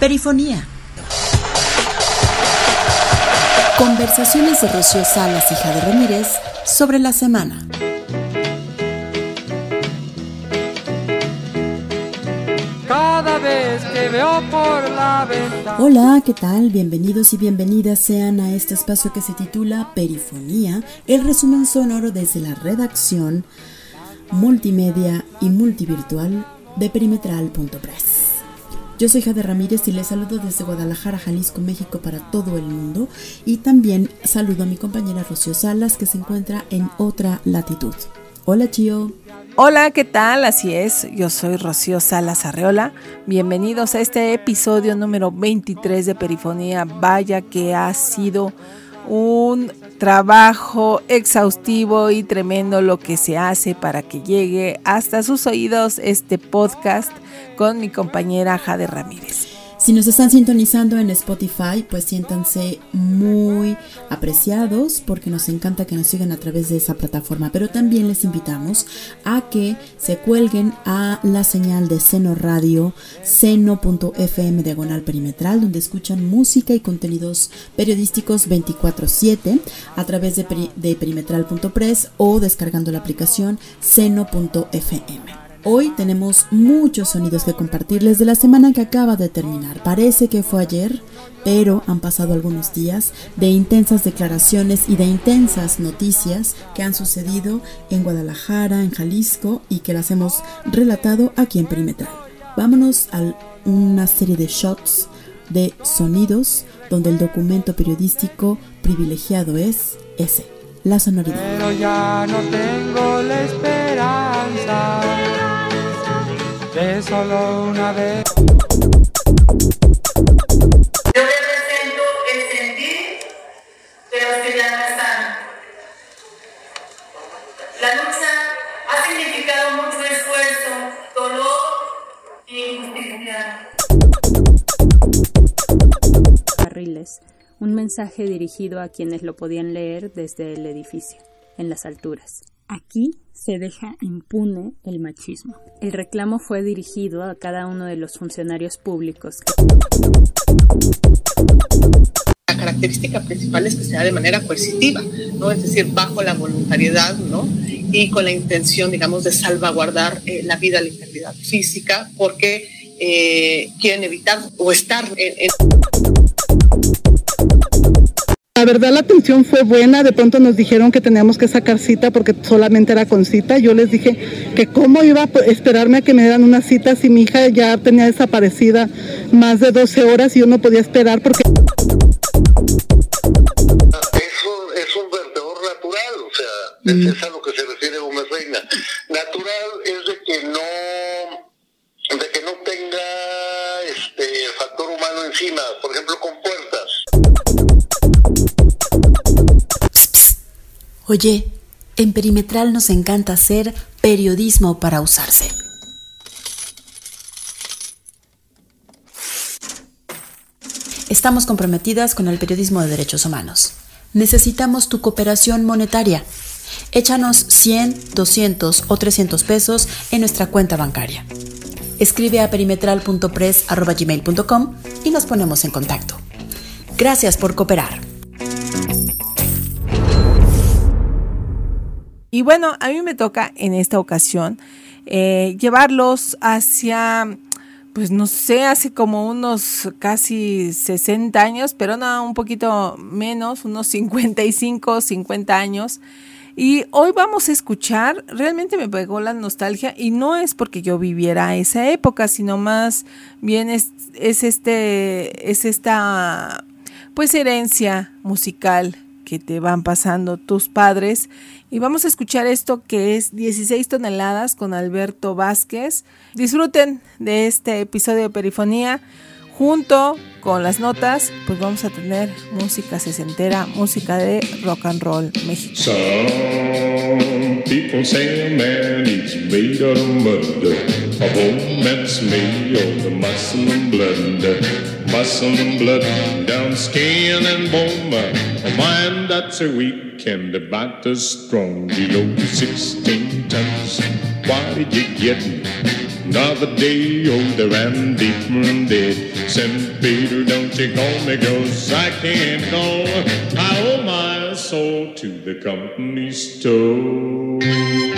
Perifonía. Conversaciones de Rocío Salas y Jade Ramírez sobre la semana. Cada vez que veo por la ventana. Hola, ¿qué tal? Bienvenidos y bienvenidas sean a este espacio que se titula Perifonía, el resumen sonoro desde la redacción multimedia y multivirtual de perimetral.press. Yo soy Jade Ramírez y les saludo desde Guadalajara, Jalisco, México para todo el mundo y también saludo a mi compañera Rocío Salas que se encuentra en otra latitud. Hola Chio. Hola, ¿qué tal? Así es, yo soy Rocío Salas Arreola. Bienvenidos a este episodio número 23 de Perifonía. Vaya que ha sido un trabajo exhaustivo y tremendo lo que se hace para que llegue hasta sus oídos este podcast con mi compañera Jade Ramírez. Si nos están sintonizando en Spotify, pues siéntanse muy apreciados porque nos encanta que nos sigan a través de esa plataforma. Pero también les invitamos a que se cuelguen a la señal de Seno Radio, seno.fm diagonal perimetral, donde escuchan música y contenidos periodísticos 24-7 a través de, de perimetral.press o descargando la aplicación seno.fm. Hoy tenemos muchos sonidos que compartirles de la semana que acaba de terminar. Parece que fue ayer, pero han pasado algunos días de intensas declaraciones y de intensas noticias que han sucedido en Guadalajara, en Jalisco y que las hemos relatado aquí en Perimetral. Vámonos a una serie de shots de sonidos donde el documento periodístico privilegiado es ese, la sonoridad. Pero ya no tengo la esperanza de solo una vez. Yo represento el sentir de los que ya no están. La lucha ha significado mucho esfuerzo, dolor y injusticia. Barriles, un mensaje dirigido a quienes lo podían leer desde el edificio, en las alturas. Aquí se deja impune el machismo. El reclamo fue dirigido a cada uno de los funcionarios públicos. La característica principal es que sea de manera coercitiva, ¿no? es decir, bajo la voluntariedad ¿no? y con la intención, digamos, de salvaguardar eh, la vida, la integridad física, porque eh, quieren evitar o estar en la verdad la atención fue buena, de pronto nos dijeron que teníamos que sacar cita porque solamente era con cita. Yo les dije que cómo iba a esperarme a que me dieran una cita si mi hija ya tenía desaparecida más de 12 horas y yo no podía esperar porque... Es un, es un vertedor natural, o sea, es, es a Oye, en Perimetral nos encanta hacer periodismo para usarse. Estamos comprometidas con el periodismo de derechos humanos. Necesitamos tu cooperación monetaria. Échanos 100, 200 o 300 pesos en nuestra cuenta bancaria. Escribe a perimetral.press.gmail.com y nos ponemos en contacto. Gracias por cooperar. Y bueno, a mí me toca en esta ocasión eh, llevarlos hacia, pues no sé, hace como unos casi 60 años, pero no, un poquito menos, unos 55, 50 años. Y hoy vamos a escuchar, realmente me pegó la nostalgia y no es porque yo viviera esa época, sino más bien es, es este, es esta, pues herencia musical que te van pasando tus padres. Y vamos a escuchar esto que es 16 toneladas con Alberto Vázquez. Disfruten de este episodio de Perifonía. Junto con las notas, pues vamos a tener música sesentera, música de rock and roll blood. Muscle and blood down skin and bone. A mind that's a weak and the body's strong. Below 16 tons. Why did you get me? Another day older and deeper in dead. St. Peter, don't you call me, cause I can't go. I owe my soul to the company store.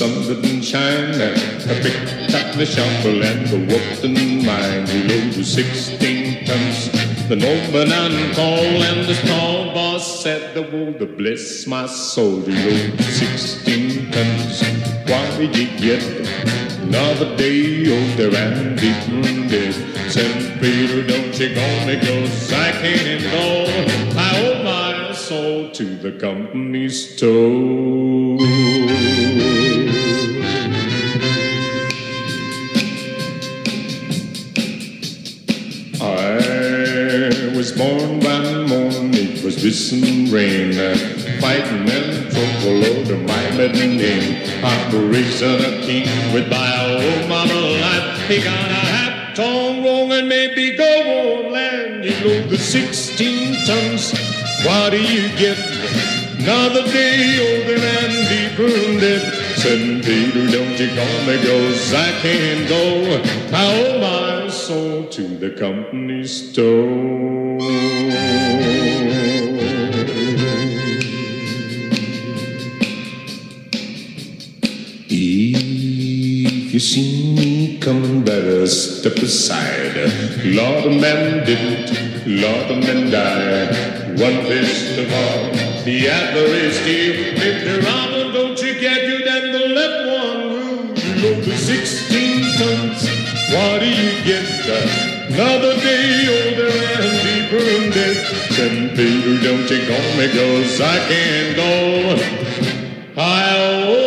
Morning when the sun didn't shine. I picked up the shovel and walked in mine. We loaded 16 tons. The nobleman called and the small boss said, the oh, the bless my soul. We loaded 16 tons. Why did you get another day older and deeper dead? St. Peter, don't you go cause I can't go. I owe my soul to the company store. Born one morning, it was whistling rain, fighting and trouble over my maiden name. Operation a king with my old mama life. He got a hat torn wrong and maybe go on land. You know the 16 tons. What do you get? Another day older and deeper debt. St. Peter, don't you call me, cause I can't go. I owe my soul to the company store. You see me coming, better step aside. Lord, a man didn't, Lord, a man died. One fist of all, the other is here. If the robber don't you get you, then the left one will. You know the 16 tons, what do you get? Another day older and deeper in debt. St. Peter, don't you call me, cause I can't go. I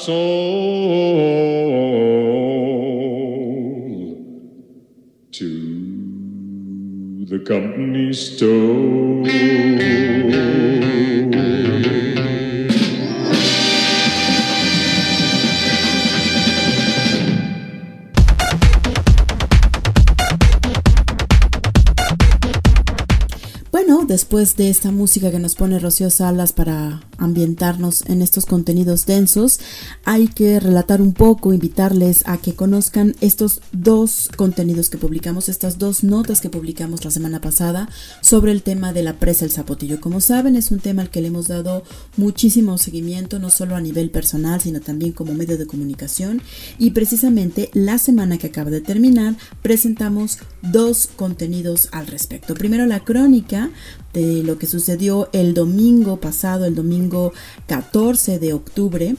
soul to the company store. De esta música que nos pone Rocío Salas para ambientarnos en estos contenidos densos, hay que relatar un poco, invitarles a que conozcan estos dos contenidos que publicamos, estas dos notas que publicamos la semana pasada sobre el tema de la presa El Zapotillo. Como saben, es un tema al que le hemos dado muchísimo seguimiento, no solo a nivel personal, sino también como medio de comunicación. Y precisamente la semana que acaba de terminar, presentamos dos contenidos al respecto. Primero la crónica de lo que sucedió el domingo pasado, el domingo 14 de octubre.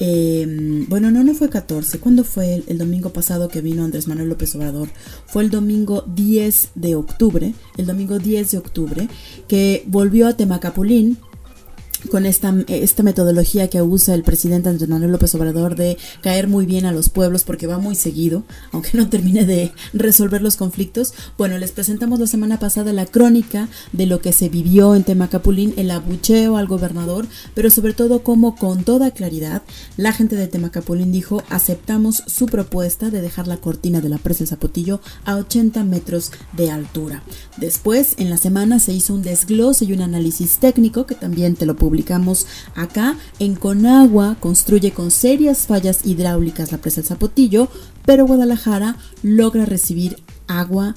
Eh, bueno, no, no fue 14. ¿Cuándo fue el, el, domingo pasado que vino Andrés Manuel López Obrador? Fue el domingo 10 de octubre, el domingo 10 de octubre, que volvió a Temacapulín con esta, esta metodología que usa el presidente Andrés López Obrador de caer muy bien a los pueblos porque va muy seguido, aunque no termine de resolver los conflictos. Bueno, les presentamos la semana pasada la crónica de lo que se vivió en Temacapulín, el abucheo al gobernador, pero sobre todo cómo con toda claridad la gente de Temacapulín dijo aceptamos su propuesta de dejar la cortina de la presa Zapotillo a 80 metros de altura. Después, en la semana se hizo un desglose y un análisis técnico que también te lo publicamos acá. En Conagua construye con serias fallas hidráulicas la presa El Zapotillo, pero Guadalajara logra recibir agua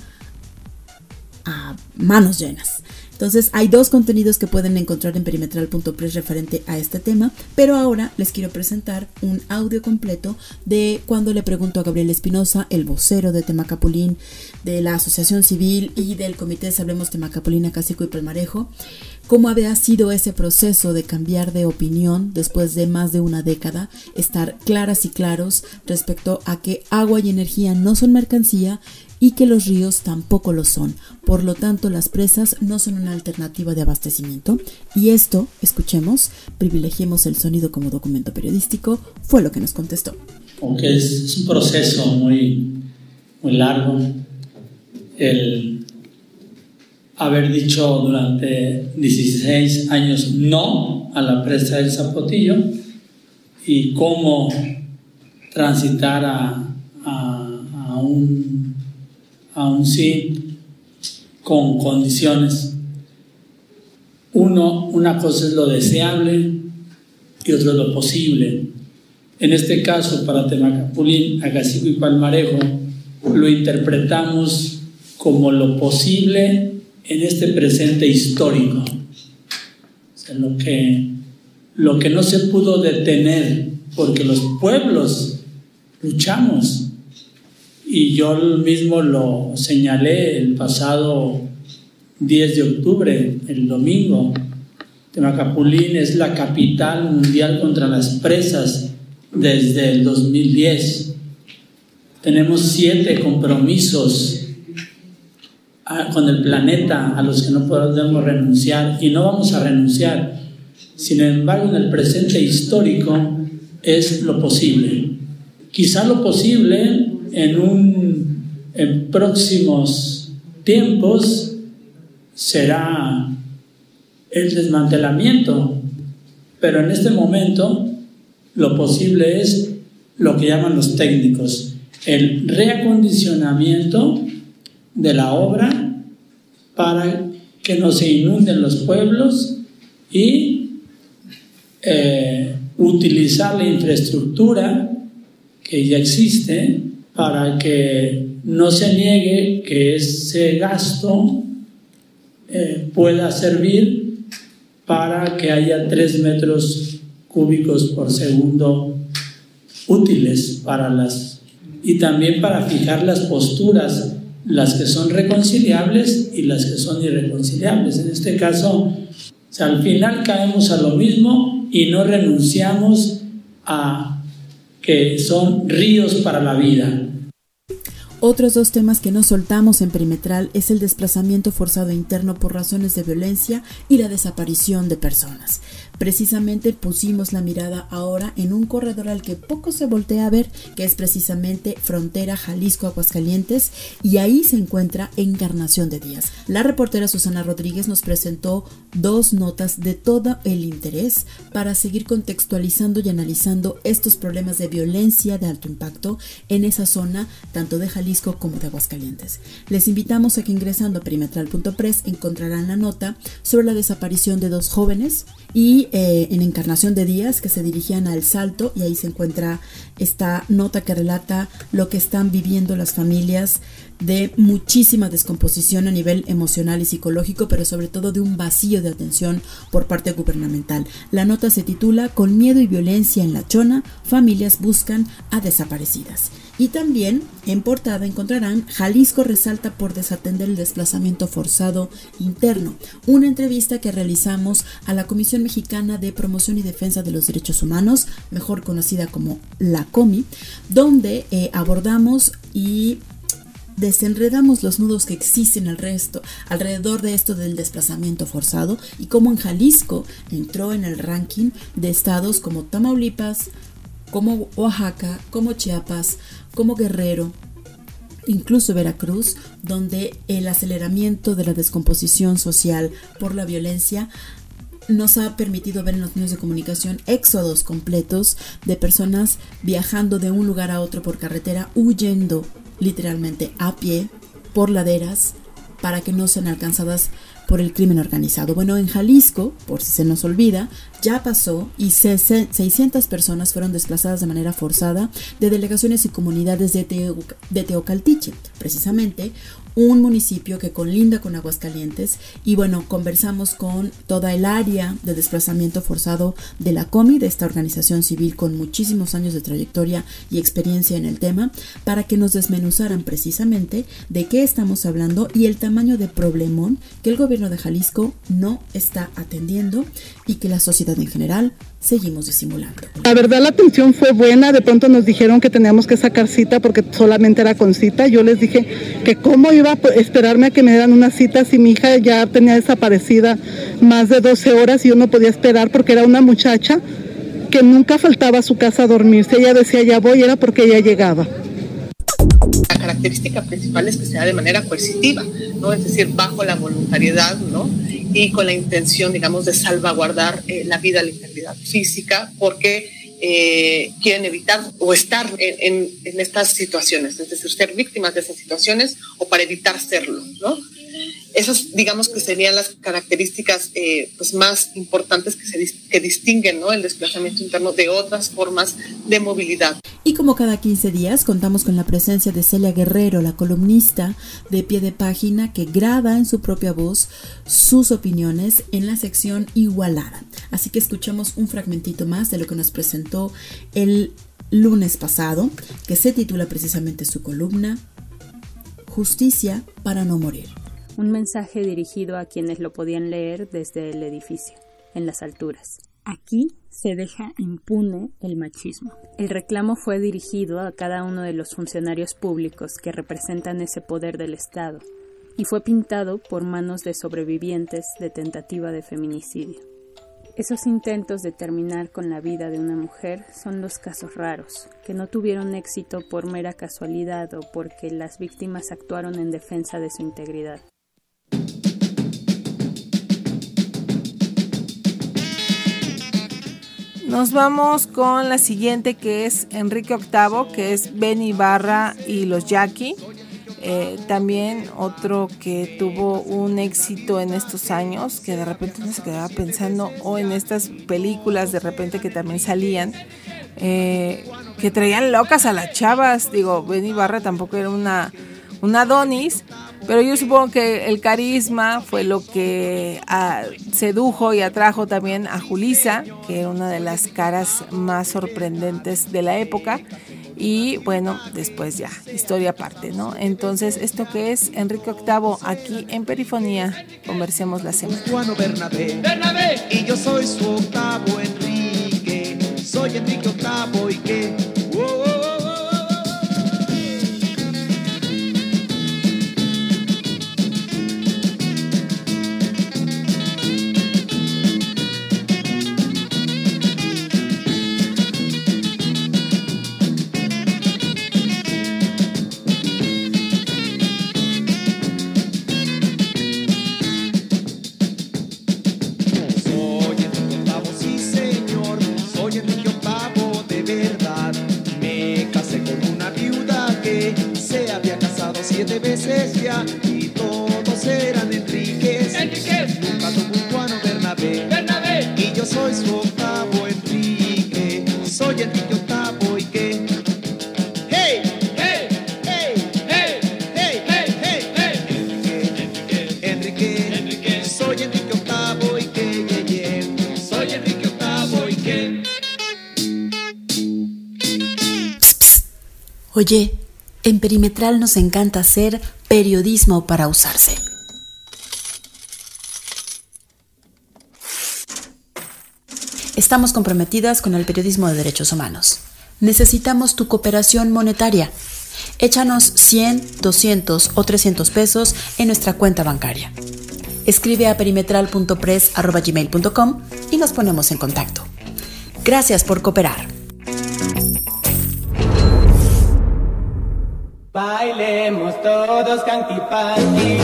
a manos llenas. Entonces hay dos contenidos que pueden encontrar en perimetral.press referente a este tema, pero ahora les quiero presentar un audio completo de cuando le pregunto a Gabriel Espinosa, el vocero de Temacapulín, de la Asociación Civil y del Comité de Sabremos Temacapulín, Acásico y Palmarejo, cómo había sido ese proceso de cambiar de opinión después de más de una década, estar claras y claros respecto a que agua y energía no son mercancía y que los ríos tampoco lo son. Por lo tanto, las presas no son una alternativa de abastecimiento. Y esto, escuchemos, privilegiemos el sonido como documento periodístico, fue lo que nos contestó. Aunque es, es un proceso muy, muy largo, el haber dicho durante 16 años no a la presa del Zapotillo y cómo transitar a a, a un sí con condiciones. Uno, una cosa es lo deseable y otro es lo posible. En este caso, para Temacapulín, Agacico y Palmarejo, lo interpretamos como lo posible en este presente histórico. Lo que, lo que no se pudo detener, porque los pueblos luchamos. Y yo mismo lo señalé el pasado 10 de octubre, el domingo. Temacapulín es la capital mundial contra las presas desde el 2010. Tenemos siete compromisos con el planeta a los que no podemos renunciar y no vamos a renunciar. Sin embargo, en el presente histórico es lo posible. Quizá lo posible en, un, en próximos tiempos será el desmantelamiento, pero en este momento lo posible es lo que llaman los técnicos, el reacondicionamiento de la obra para que no se inunden los pueblos y eh, utilizar la infraestructura que ya existe para que no se niegue que ese gasto eh, pueda servir para que haya tres metros cúbicos por segundo útiles para las y también para fijar las posturas las que son reconciliables y las que son irreconciliables. En este caso, al final caemos a lo mismo y no renunciamos a que son ríos para la vida. Otros dos temas que no soltamos en perimetral es el desplazamiento forzado interno por razones de violencia y la desaparición de personas. Precisamente pusimos la mirada ahora en un corredor al que poco se voltea a ver, que es precisamente frontera Jalisco-Aguascalientes, y ahí se encuentra Encarnación de Díaz. La reportera Susana Rodríguez nos presentó dos notas de todo el interés para seguir contextualizando y analizando estos problemas de violencia de alto impacto en esa zona, tanto de Jalisco como de Aguascalientes. Les invitamos a que ingresando a perimetral.press encontrarán la nota sobre la desaparición de dos jóvenes y eh, en Encarnación de Díaz que se dirigían al Salto y ahí se encuentra esta nota que relata lo que están viviendo las familias de muchísima descomposición a nivel emocional y psicológico, pero sobre todo de un vacío de atención por parte gubernamental. La nota se titula Con miedo y violencia en la chona, familias buscan a desaparecidas. Y también en portada encontrarán Jalisco resalta por desatender el desplazamiento forzado interno, una entrevista que realizamos a la Comisión Mexicana de Promoción y Defensa de los Derechos Humanos, mejor conocida como la COMI, donde eh, abordamos y desenredamos los nudos que existen al resto, alrededor de esto del desplazamiento forzado y cómo en Jalisco entró en el ranking de estados como Tamaulipas, como Oaxaca, como Chiapas, como Guerrero, incluso Veracruz, donde el aceleramiento de la descomposición social por la violencia nos ha permitido ver en los medios de comunicación éxodos completos de personas viajando de un lugar a otro por carretera, huyendo literalmente a pie por laderas para que no sean alcanzadas por el crimen organizado. Bueno, en Jalisco, por si se nos olvida, ya pasó y 600 personas fueron desplazadas de manera forzada de delegaciones y comunidades de, de Teocaltiche. Precisamente, un municipio que colinda con Aguascalientes y bueno, conversamos con toda el área de desplazamiento forzado de la COMI, de esta organización civil con muchísimos años de trayectoria y experiencia en el tema, para que nos desmenuzaran precisamente de qué estamos hablando y el tamaño de problemón que el gobierno de Jalisco no está atendiendo y que la sociedad en general seguimos disimulando. La verdad la atención fue buena, de pronto nos dijeron que teníamos que sacar cita porque solamente era con cita. Yo les dije que cómo iba a esperarme a que me dieran una cita si mi hija ya tenía desaparecida más de 12 horas y yo no podía esperar porque era una muchacha que nunca faltaba a su casa a dormirse. Ella decía ya voy, era porque ella llegaba. Característica principal es que sea de manera coercitiva, ¿no? Es decir, bajo la voluntariedad, ¿no? y con la intención, digamos, de salvaguardar eh, la vida, la integridad física, porque eh, quieren evitar o estar en, en, estas situaciones, es decir, ser víctimas de esas situaciones o para evitar serlo, ¿no? Esas, digamos que serían las características eh, pues más importantes que, se, que distinguen ¿no? el desplazamiento interno de otras formas de movilidad. Y como cada 15 días contamos con la presencia de Celia Guerrero, la columnista de pie de página que graba en su propia voz sus opiniones en la sección Igualada. Así que escuchemos un fragmentito más de lo que nos presentó el lunes pasado, que se titula precisamente su columna Justicia para no morir un mensaje dirigido a quienes lo podían leer desde el edificio, en las alturas. Aquí se deja impune el machismo. El reclamo fue dirigido a cada uno de los funcionarios públicos que representan ese poder del Estado y fue pintado por manos de sobrevivientes de tentativa de feminicidio. Esos intentos de terminar con la vida de una mujer son los casos raros, que no tuvieron éxito por mera casualidad o porque las víctimas actuaron en defensa de su integridad. Nos vamos con la siguiente que es Enrique VIII, que es Benny Barra y los Jackie. Eh, también otro que tuvo un éxito en estos años, que de repente uno se quedaba pensando, o en estas películas de repente que también salían, eh, que traían locas a las chavas. Digo, Benny Barra tampoco era una, una Adonis, pero yo supongo que el carisma fue lo que ah, sedujo y atrajo también a Julisa, que era una de las caras más sorprendentes de la época. Y bueno, después ya, historia aparte, ¿no? Entonces, esto que es Enrique VIII aquí en Perifonía, conversemos la semana. Juan Bernabé, Bernabé, y yo soy su octavo Enrique, soy Enrique VIII y que Oye, en Perimetral nos encanta hacer periodismo para usarse. Estamos comprometidas con el periodismo de derechos humanos. Necesitamos tu cooperación monetaria. Échanos 100, 200 o 300 pesos en nuestra cuenta bancaria. Escribe a perimetral.press.gmail.com y nos ponemos en contacto. Gracias por cooperar. Bailemos todos cantipanti,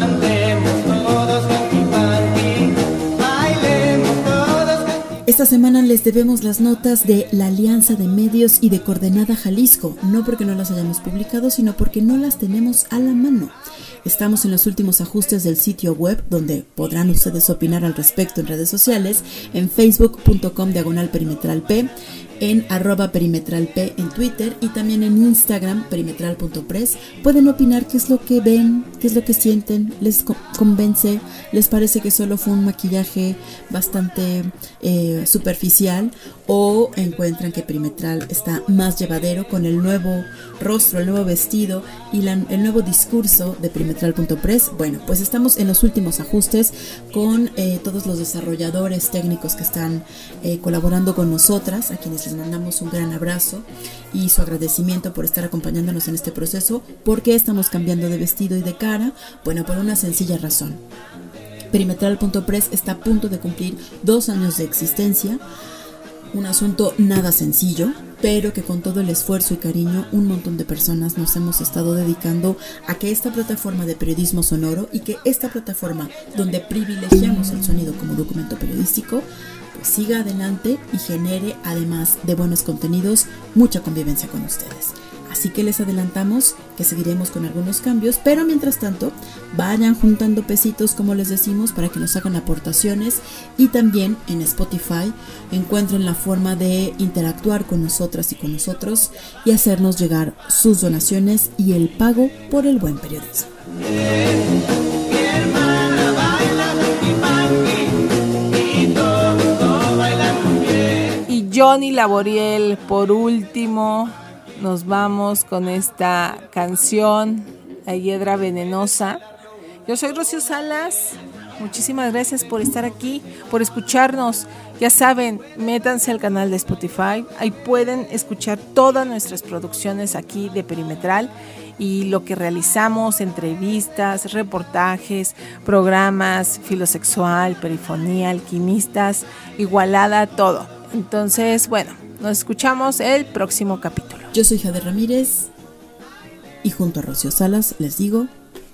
andemos todos cantipanti, bailemos todos Esta semana les debemos las notas de la Alianza de Medios y de Coordenada Jalisco, no porque no las hayamos publicado, sino porque no las tenemos a la mano. Estamos en los últimos ajustes del sitio web donde podrán ustedes opinar al respecto en redes sociales, en facebook.com diagonal perimetral P, en arroba perimetralp en Twitter y también en Instagram perimetral.press. Pueden opinar qué es lo que ven, qué es lo que sienten, les convence, les parece que solo fue un maquillaje bastante eh, superficial o encuentran que perimetral está más llevadero con el nuevo rostro, el nuevo vestido y el nuevo discurso de perimetral.press. Bueno, pues estamos en los últimos ajustes con eh, todos los desarrolladores técnicos que están eh, colaborando con nosotras, a quienes les mandamos un gran abrazo y su agradecimiento por estar acompañándonos en este proceso. ¿Por qué estamos cambiando de vestido y de cara? Bueno, por una sencilla razón. Perimetral.press está a punto de cumplir dos años de existencia un asunto nada sencillo, pero que con todo el esfuerzo y cariño un montón de personas nos hemos estado dedicando a que esta plataforma de periodismo sonoro y que esta plataforma donde privilegiamos el sonido como documento periodístico siga adelante y genere, además de buenos contenidos, mucha convivencia con ustedes. Así que les adelantamos que seguiremos con algunos cambios, pero mientras tanto vayan juntando pesitos como les decimos para que nos hagan aportaciones y también en Spotify encuentren la forma de interactuar con nosotras y con nosotros y hacernos llegar sus donaciones y el pago por el buen periodismo. Johnny Laboriel, por último, nos vamos con esta canción, La Hiedra Venenosa. Yo soy Rocío Salas. Muchísimas gracias por estar aquí, por escucharnos. Ya saben, métanse al canal de Spotify. Ahí pueden escuchar todas nuestras producciones aquí de Perimetral y lo que realizamos, entrevistas, reportajes, programas, filosexual, perifonía, alquimistas, igualada, todo. Entonces, bueno, nos escuchamos el próximo capítulo. Yo soy Jade Ramírez y junto a Rocío Salas les digo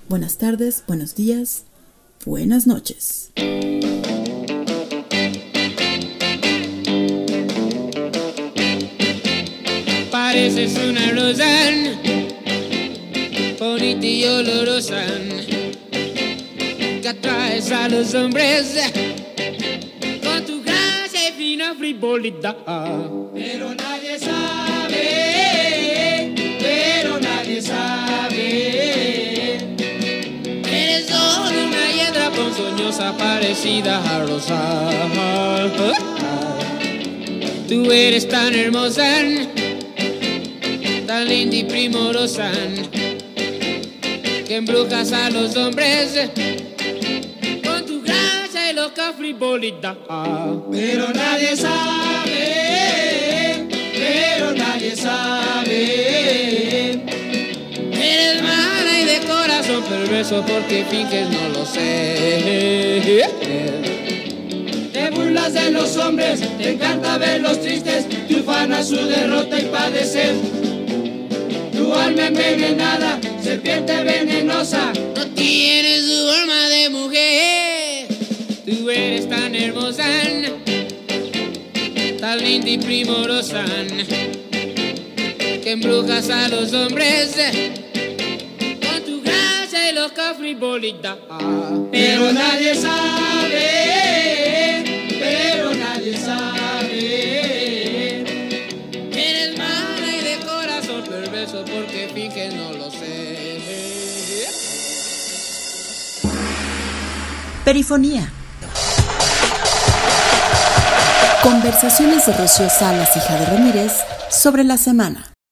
buenas tardes, buenos días, buenas noches. Pareces una rosa bonita y olorosa que atraes a los hombres fina frivolidad. Pero nadie sabe, pero nadie sabe. Eres solo una hiedra ponzoñosa parecida a rosa. Tú eres tan hermosa, tan linda y primorosa, que embrujas a los hombres Pero nadie sabe, pero nadie sabe. Eres mala y de corazón perverso porque finges no lo sé. Te burlas de los hombres, te encanta verlos tristes, te ufana su derrota y padecer. Tu alma envenenada, serpiente venenosa, no tienes su alma de mujer. Tan linda y primorosa, que embrujas a los hombres con tu gracia y loca frivolidad. Pero nadie sabe, pero nadie sabe. Eres mala y de corazón perverso porque finges no lo sé. Perifonía. Conversaciones de Rocío Salas y Jade Ramírez sobre la semana.